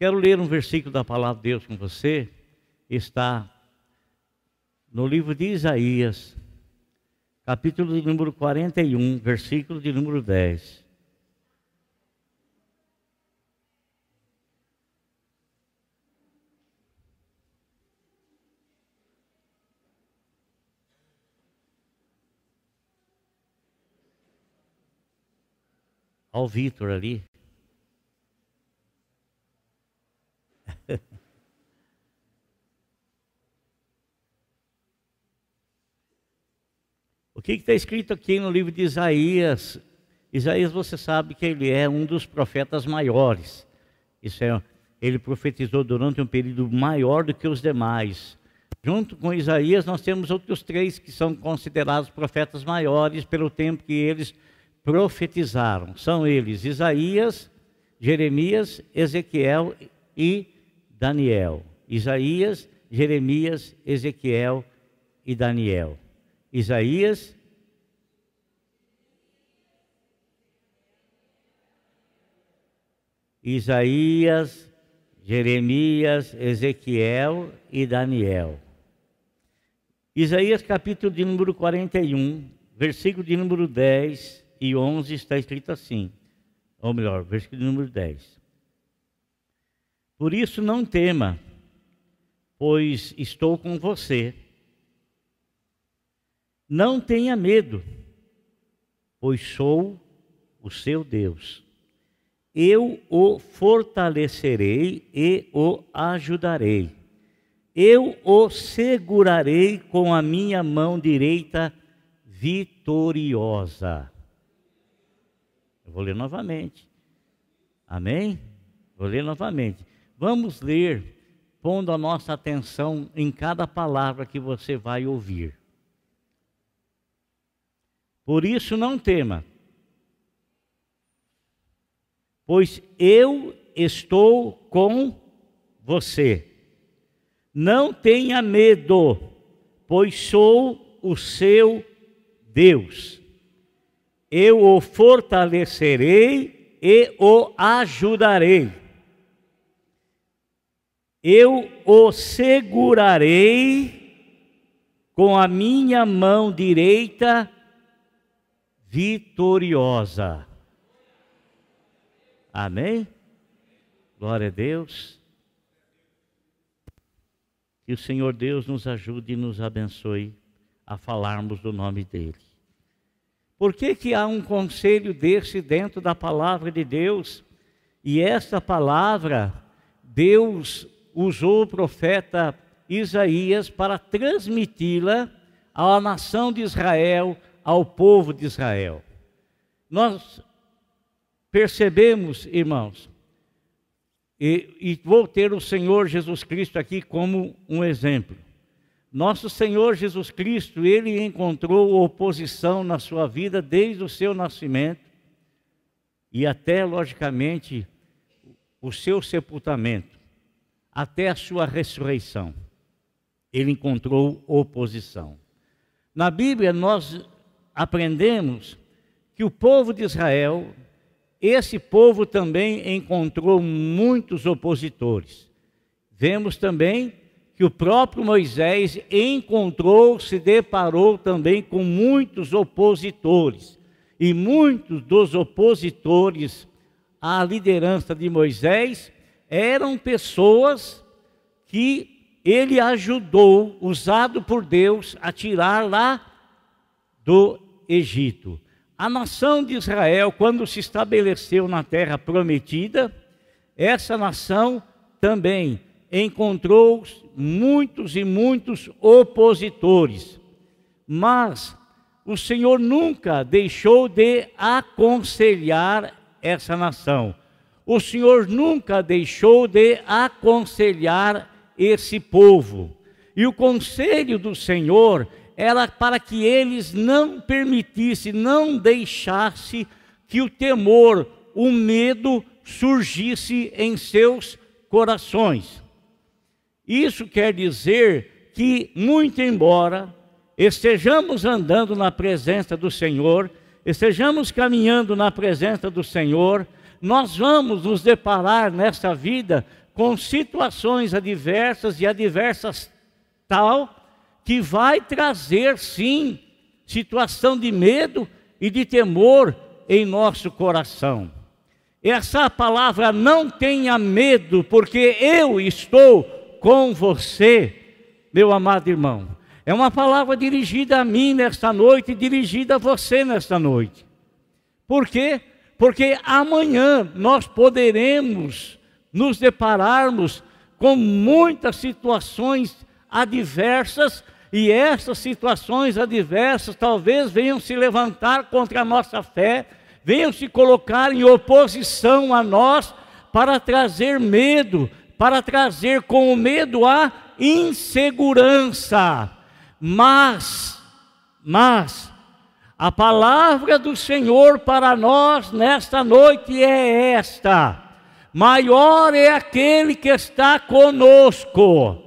Quero ler um versículo da palavra de Deus com você. Está no livro de Isaías, capítulo de número 41, versículo de número 10. Ao Vitor ali. o que está escrito aqui no livro de Isaías? Isaías, você sabe que ele é um dos profetas maiores. Isso é, ele profetizou durante um período maior do que os demais. Junto com Isaías, nós temos outros três que são considerados profetas maiores pelo tempo que eles profetizaram. São eles Isaías, Jeremias, Ezequiel e Daniel. Isaías, Jeremias, Ezequiel e Daniel. Isaías, Isaías, Jeremias, Ezequiel e Daniel. Isaías capítulo de número 41, versículo de número 10 e 11 está escrito assim, ou melhor, versículo de número 10. Por isso não tema, pois estou com você. Não tenha medo, pois sou o seu Deus. Eu o fortalecerei e o ajudarei. Eu o segurarei com a minha mão direita vitoriosa. Eu vou ler novamente. Amém? Vou ler novamente. Vamos ler, pondo a nossa atenção em cada palavra que você vai ouvir. Por isso não tema, pois eu estou com você. Não tenha medo, pois sou o seu Deus. Eu o fortalecerei e o ajudarei eu o segurarei com a minha mão direita vitoriosa. Amém? Glória a Deus. Que o Senhor Deus nos ajude e nos abençoe a falarmos do nome dEle. Por que, que há um conselho desse dentro da palavra de Deus? E esta palavra, Deus usou o profeta Isaías para transmiti-la à nação de Israel, ao povo de Israel. Nós percebemos, irmãos, e, e, vou ter o Senhor Jesus Cristo aqui como um exemplo. Nosso Senhor Jesus Cristo, ele encontrou oposição na sua vida desde o seu nascimento e até, logicamente, o seu sepultamento até a sua ressurreição. Ele encontrou oposição. Na Bíblia, nós aprendemos que o povo de Israel, esse povo também encontrou muitos opositores. Vemos também que o próprio Moisés encontrou, se deparou também com muitos opositores. E muitos dos opositores à liderança de Moisés eram pessoas que ele ajudou, usado por Deus, a tirar lá do Egito. A nação de Israel, quando se estabeleceu na terra prometida, essa nação também encontrou muitos e muitos opositores. Mas o Senhor nunca deixou de aconselhar essa nação o Senhor nunca deixou de aconselhar esse povo. E o conselho do Senhor era para que eles não permitissem, não deixassem que o temor, o medo surgisse em seus corações. Isso quer dizer que, muito embora estejamos andando na presença do Senhor, estejamos caminhando na presença do Senhor, nós vamos nos deparar nessa vida com situações adversas e adversas tal que vai trazer sim situação de medo e de temor em nosso coração. Essa palavra não tenha medo, porque eu estou com você, meu amado irmão. É uma palavra dirigida a mim nesta noite, dirigida a você nesta noite. Por quê? Porque amanhã nós poderemos nos depararmos com muitas situações adversas e essas situações adversas talvez venham se levantar contra a nossa fé, venham se colocar em oposição a nós para trazer medo, para trazer com o medo a insegurança. Mas, mas, a palavra do Senhor para nós nesta noite é esta: maior é aquele que está conosco.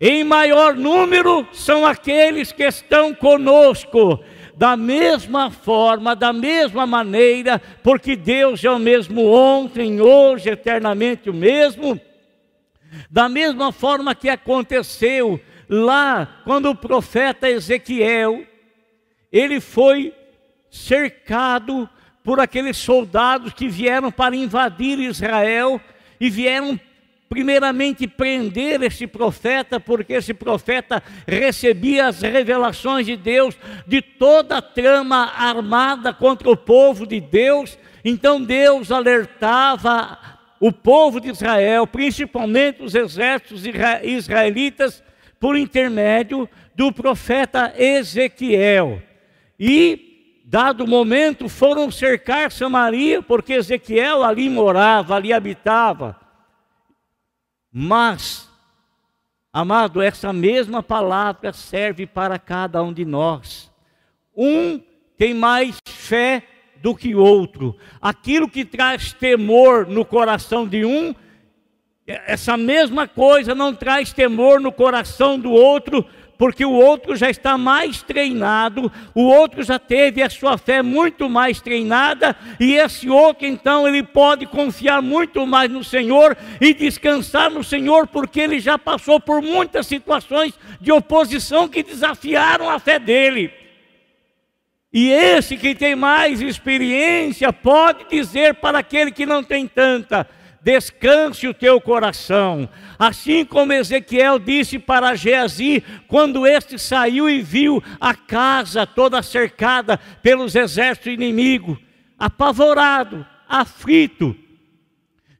Em maior número são aqueles que estão conosco, da mesma forma, da mesma maneira, porque Deus é o mesmo ontem, hoje, eternamente o mesmo. Da mesma forma que aconteceu lá quando o profeta Ezequiel, ele foi cercado por aqueles soldados que vieram para invadir Israel e vieram primeiramente prender esse profeta, porque esse profeta recebia as revelações de Deus de toda a trama armada contra o povo de Deus. Então Deus alertava o povo de Israel, principalmente os exércitos israelitas, por intermédio do profeta Ezequiel. E, dado o momento, foram cercar Samaria, porque Ezequiel ali morava, ali habitava. Mas, amado, essa mesma palavra serve para cada um de nós. Um tem mais fé do que outro. Aquilo que traz temor no coração de um, essa mesma coisa não traz temor no coração do outro, porque o outro já está mais treinado, o outro já teve a sua fé muito mais treinada, e esse outro então ele pode confiar muito mais no Senhor e descansar no Senhor, porque ele já passou por muitas situações de oposição que desafiaram a fé dele. E esse que tem mais experiência pode dizer para aquele que não tem tanta: descanse o teu coração. Assim como Ezequiel disse para Geazi, quando este saiu e viu a casa toda cercada pelos exércitos inimigos, apavorado, aflito,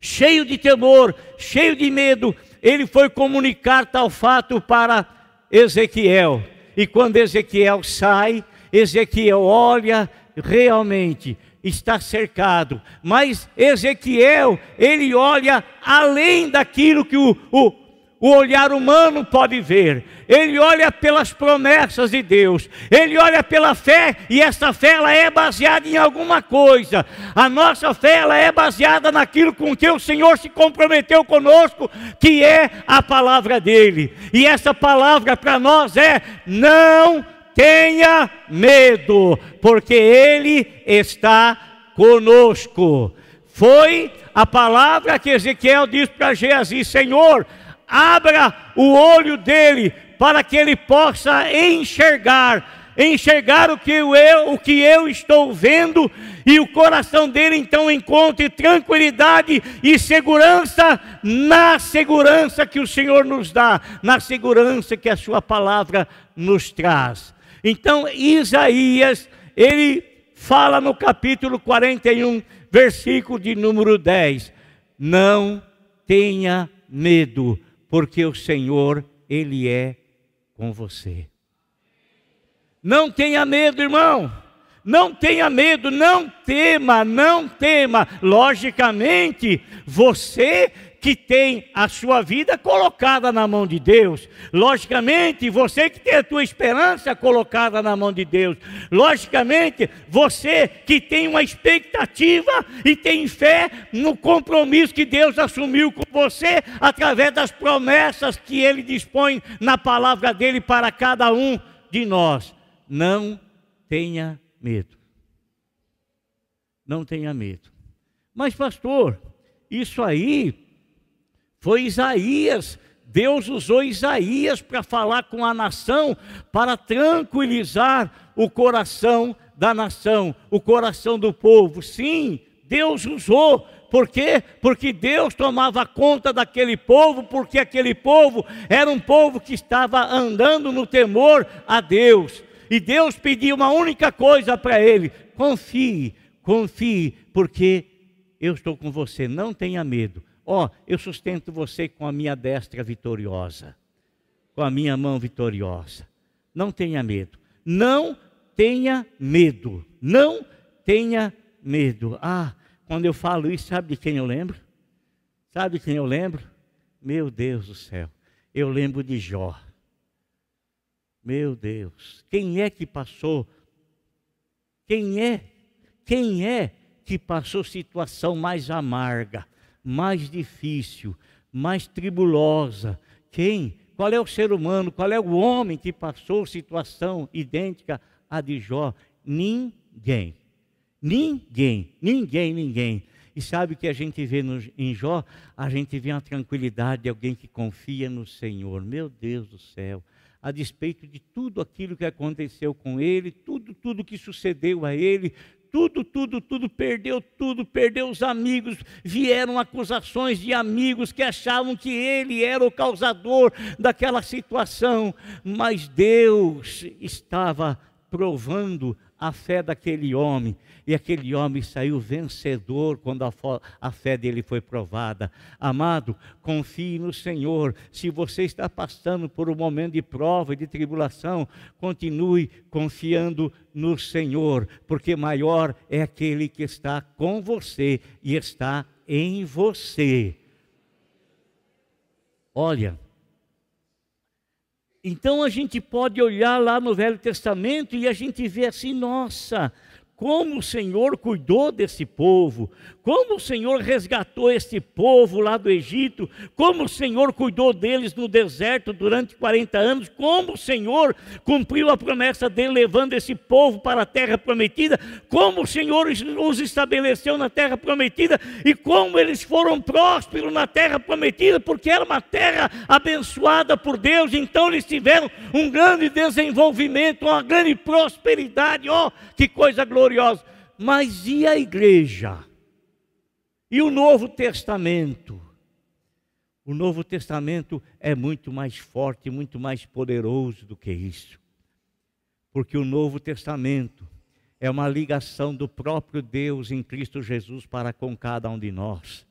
cheio de temor, cheio de medo, ele foi comunicar tal fato para Ezequiel. E quando Ezequiel sai, Ezequiel olha realmente está cercado. Mas Ezequiel, ele olha além daquilo que o, o, o olhar humano pode ver. Ele olha pelas promessas de Deus. Ele olha pela fé e essa fé ela é baseada em alguma coisa. A nossa fé ela é baseada naquilo com que o Senhor se comprometeu conosco, que é a palavra dele. E essa palavra para nós é: não tenha medo, porque Ele está conosco. Foi a palavra que Ezequiel disse para Geazi: Senhor, abra o olho dele para que ele possa enxergar, enxergar o que eu, o que eu estou vendo, e o coração dele então encontre tranquilidade e segurança na segurança que o Senhor nos dá, na segurança que a sua palavra nos traz. Então, Isaías, ele fala no capítulo 41, versículo de número 10: Não tenha medo, porque o Senhor, Ele é com você. Não tenha medo, irmão. Não tenha medo, não tema, não tema. Logicamente, você que tem a sua vida colocada na mão de Deus. Logicamente, você que tem a tua esperança colocada na mão de Deus. Logicamente, você que tem uma expectativa e tem fé no compromisso que Deus assumiu com você através das promessas que ele dispõe na palavra dele para cada um de nós. Não tenha medo. Não tenha medo. Mas pastor, isso aí Foi Isaías. Deus usou Isaías para falar com a nação, para tranquilizar o coração da nação, o coração do povo. Sim, Deus usou. Por quê? Porque Deus tomava conta daquele povo, porque aquele povo era um povo que estava andando no temor a Deus. E Deus pediu uma única coisa para ele: confie, confie, porque eu estou com você, não tenha medo. Ó, oh, eu sustento você com a minha destra vitoriosa, com a minha mão vitoriosa. Não tenha medo. Não tenha medo. Não tenha medo. Ah, quando eu falo isso, sabe de quem eu lembro? Sabe de quem eu lembro? Meu Deus do céu. Eu lembro de Jó. Meu Deus, quem é que passou? Quem é? Quem é que passou situação mais amarga, mais difícil, mais tribulosa? Quem? Qual é o ser humano? Qual é o homem que passou situação idêntica à de Jó? Ninguém. Ninguém, ninguém, ninguém. E sabe o que a gente vê no, em Jó? A gente vê uma tranquilidade de alguém que confia no Senhor. Meu Deus do céu a despeito de tudo aquilo que aconteceu com ele, tudo, tudo que sucedeu a ele, tudo, tudo, tudo, perdeu tudo, perdeu os amigos, vieram acusações de amigos que achavam que ele era o causador daquela situação, mas Deus estava provando a fé daquele homem. E aquele homem saiu vencedor quando a, a, fé dele foi provada. Amado, confie no Senhor. Se você está passando por um momento de prova e de tribulação, continue confiando no Senhor, porque maior é aquele que está com você e está em você. Olha, então a gente pode olhar lá no Velho Testamento e a gente vê assim, nossa, como o Senhor cuidou desse povo, como o Senhor resgatou esse povo lá do Egito, como o Senhor cuidou deles no deserto durante 40 anos, como o Senhor cumpriu a promessa dele levando esse povo para a terra prometida, como o Senhor os estabeleceu na terra prometida? E como eles foram prósperos na terra prometida, porque era uma terra abençoada por Deus, então eles tiveram um grande desenvolvimento, uma grande prosperidade, ó, oh, que coisa gloriosa. Mas e a igreja? E o Novo Testamento? O Novo Testamento é muito mais forte, muito mais poderoso do que isso. Porque o Novo Testamento é uma ligação do próprio Deus em Cristo Jesus para com cada um de nós.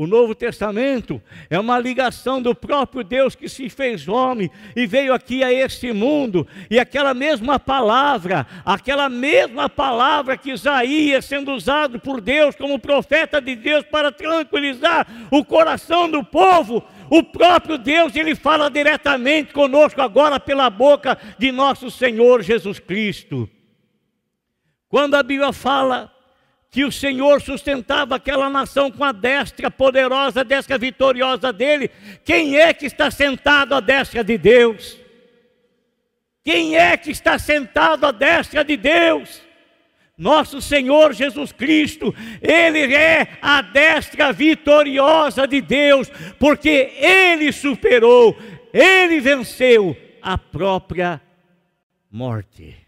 O Novo Testamento é uma ligação do próprio Deus que se fez homem e veio aqui a este mundo, e aquela mesma palavra, aquela mesma palavra que Isaías, sendo usado por Deus como profeta de Deus para tranquilizar o coração do povo, o próprio Deus, ele fala diretamente conosco agora pela boca de nosso Senhor Jesus Cristo. Quando a Bíblia fala que o Senhor sustentava aquela nação com a destra poderosa, a destra vitoriosa dele. Quem é que está sentado à destra de Deus? Quem é que está sentado à destra de Deus? Nosso Senhor Jesus Cristo, Ele é a destra vitoriosa de Deus, porque Ele superou, Ele venceu a própria morte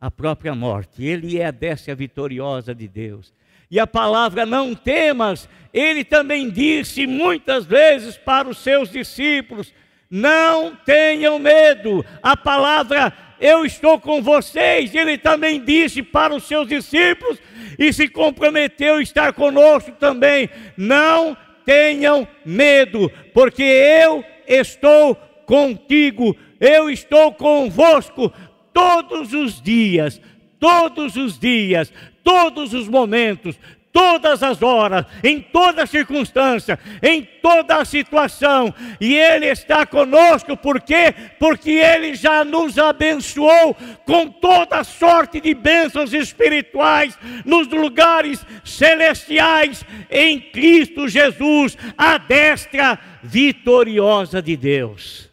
a própria morte. Ele é a destra vitoriosa de Deus. E a palavra não temas, ele também disse muitas vezes para os seus discípulos: não tenham medo. A palavra eu estou com vocês, ele também disse para os seus discípulos e se comprometeu a estar conosco também. Não tenham medo, porque eu estou contigo, eu estou convosco todos os dias, todos os dias, todos os momentos, todas as horas, em toda circunstância, em toda situação, e Ele está conosco, por quê? Porque Ele já nos abençoou com toda sorte de bênçãos espirituais nos lugares celestiais, em Cristo Jesus, a destra vitoriosa de Deus.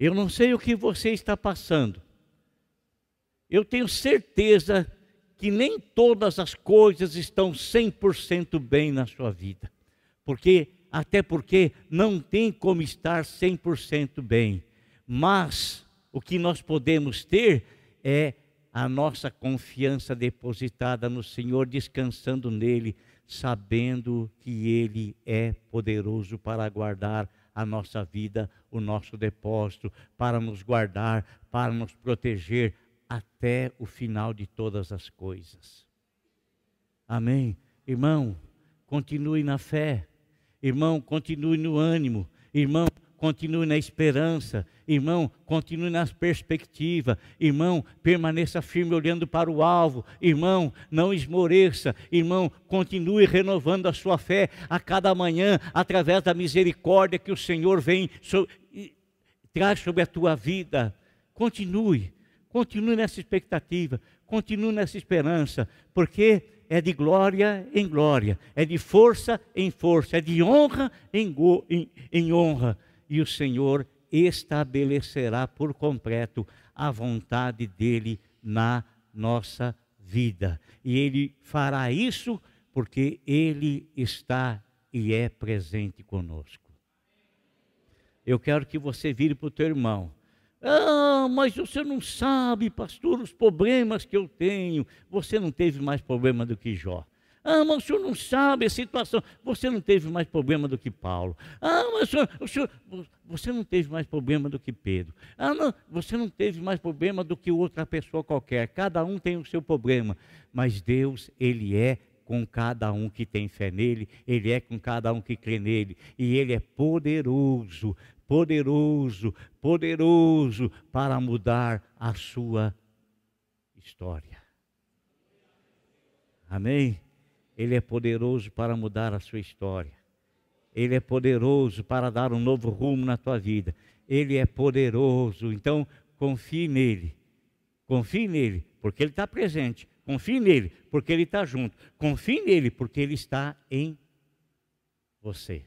Eu não sei o que você está passando. Eu tenho certeza que nem todas as coisas estão 100% bem na sua vida. Porque até porque não tem como estar 100% bem. Mas o que nós podemos ter é a nossa confiança depositada no Senhor, descansando nele, sabendo que ele é poderoso para guardar a nossa vida, o nosso depósito, para nos guardar, para nos proteger até o final de todas as coisas. Amém. Irmão, continue na fé. Irmão, continue no ânimo. Irmão, continue na esperança. Irmão, continue na perspectiva. Irmão, permaneça firme olhando para o alvo. Irmão, não esmoreça. Irmão, continue renovando a sua fé a cada manhã, através da misericórdia que o Senhor vem so, traz sobre a tua vida. Continue, continue nessa expectativa, continue nessa esperança, porque é de glória em glória, é de força em força, é de honra em, em, em honra e o Senhor estabelecerá por completo a vontade dele na nossa vida. E ele fará isso porque ele está e é presente conosco. Eu quero que você vire para o teu irmão. Ah, mas você não sabe, pastor, os problemas que eu tenho. Você não teve mais problema do que Jó. Ah, mas o senhor não sabe a situação. Você não teve mais problema do que Paulo. Ah, mas o senhor, o senhor você não teve mais problema do que Pedro. Ah, não, você não teve mais problema do que outra pessoa qualquer. Cada um tem o seu problema. Mas Deus, Ele é com cada um que tem fé nele, Ele é com cada um que crê nele. E Ele é poderoso, poderoso, poderoso para mudar a sua história. Amém? Ele é poderoso para mudar a sua história. Ele é poderoso para dar um novo rumo na tua vida. Ele é poderoso. Então, confie nele. Confie nele, porque ele está presente. Confie nele, porque ele está junto. Confie nele, porque ele está em você.